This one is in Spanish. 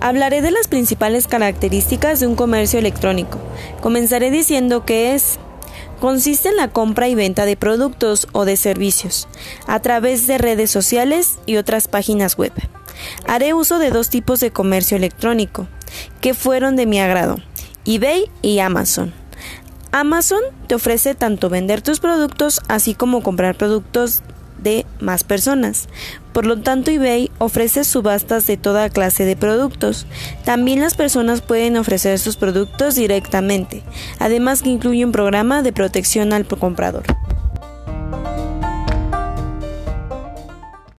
Hablaré de las principales características de un comercio electrónico. Comenzaré diciendo que es consiste en la compra y venta de productos o de servicios a través de redes sociales y otras páginas web. Haré uso de dos tipos de comercio electrónico que fueron de mi agrado, eBay y Amazon. Amazon te ofrece tanto vender tus productos así como comprar productos de más personas. Por lo tanto, eBay ofrece subastas de toda clase de productos. También las personas pueden ofrecer sus productos directamente, además que incluye un programa de protección al comprador.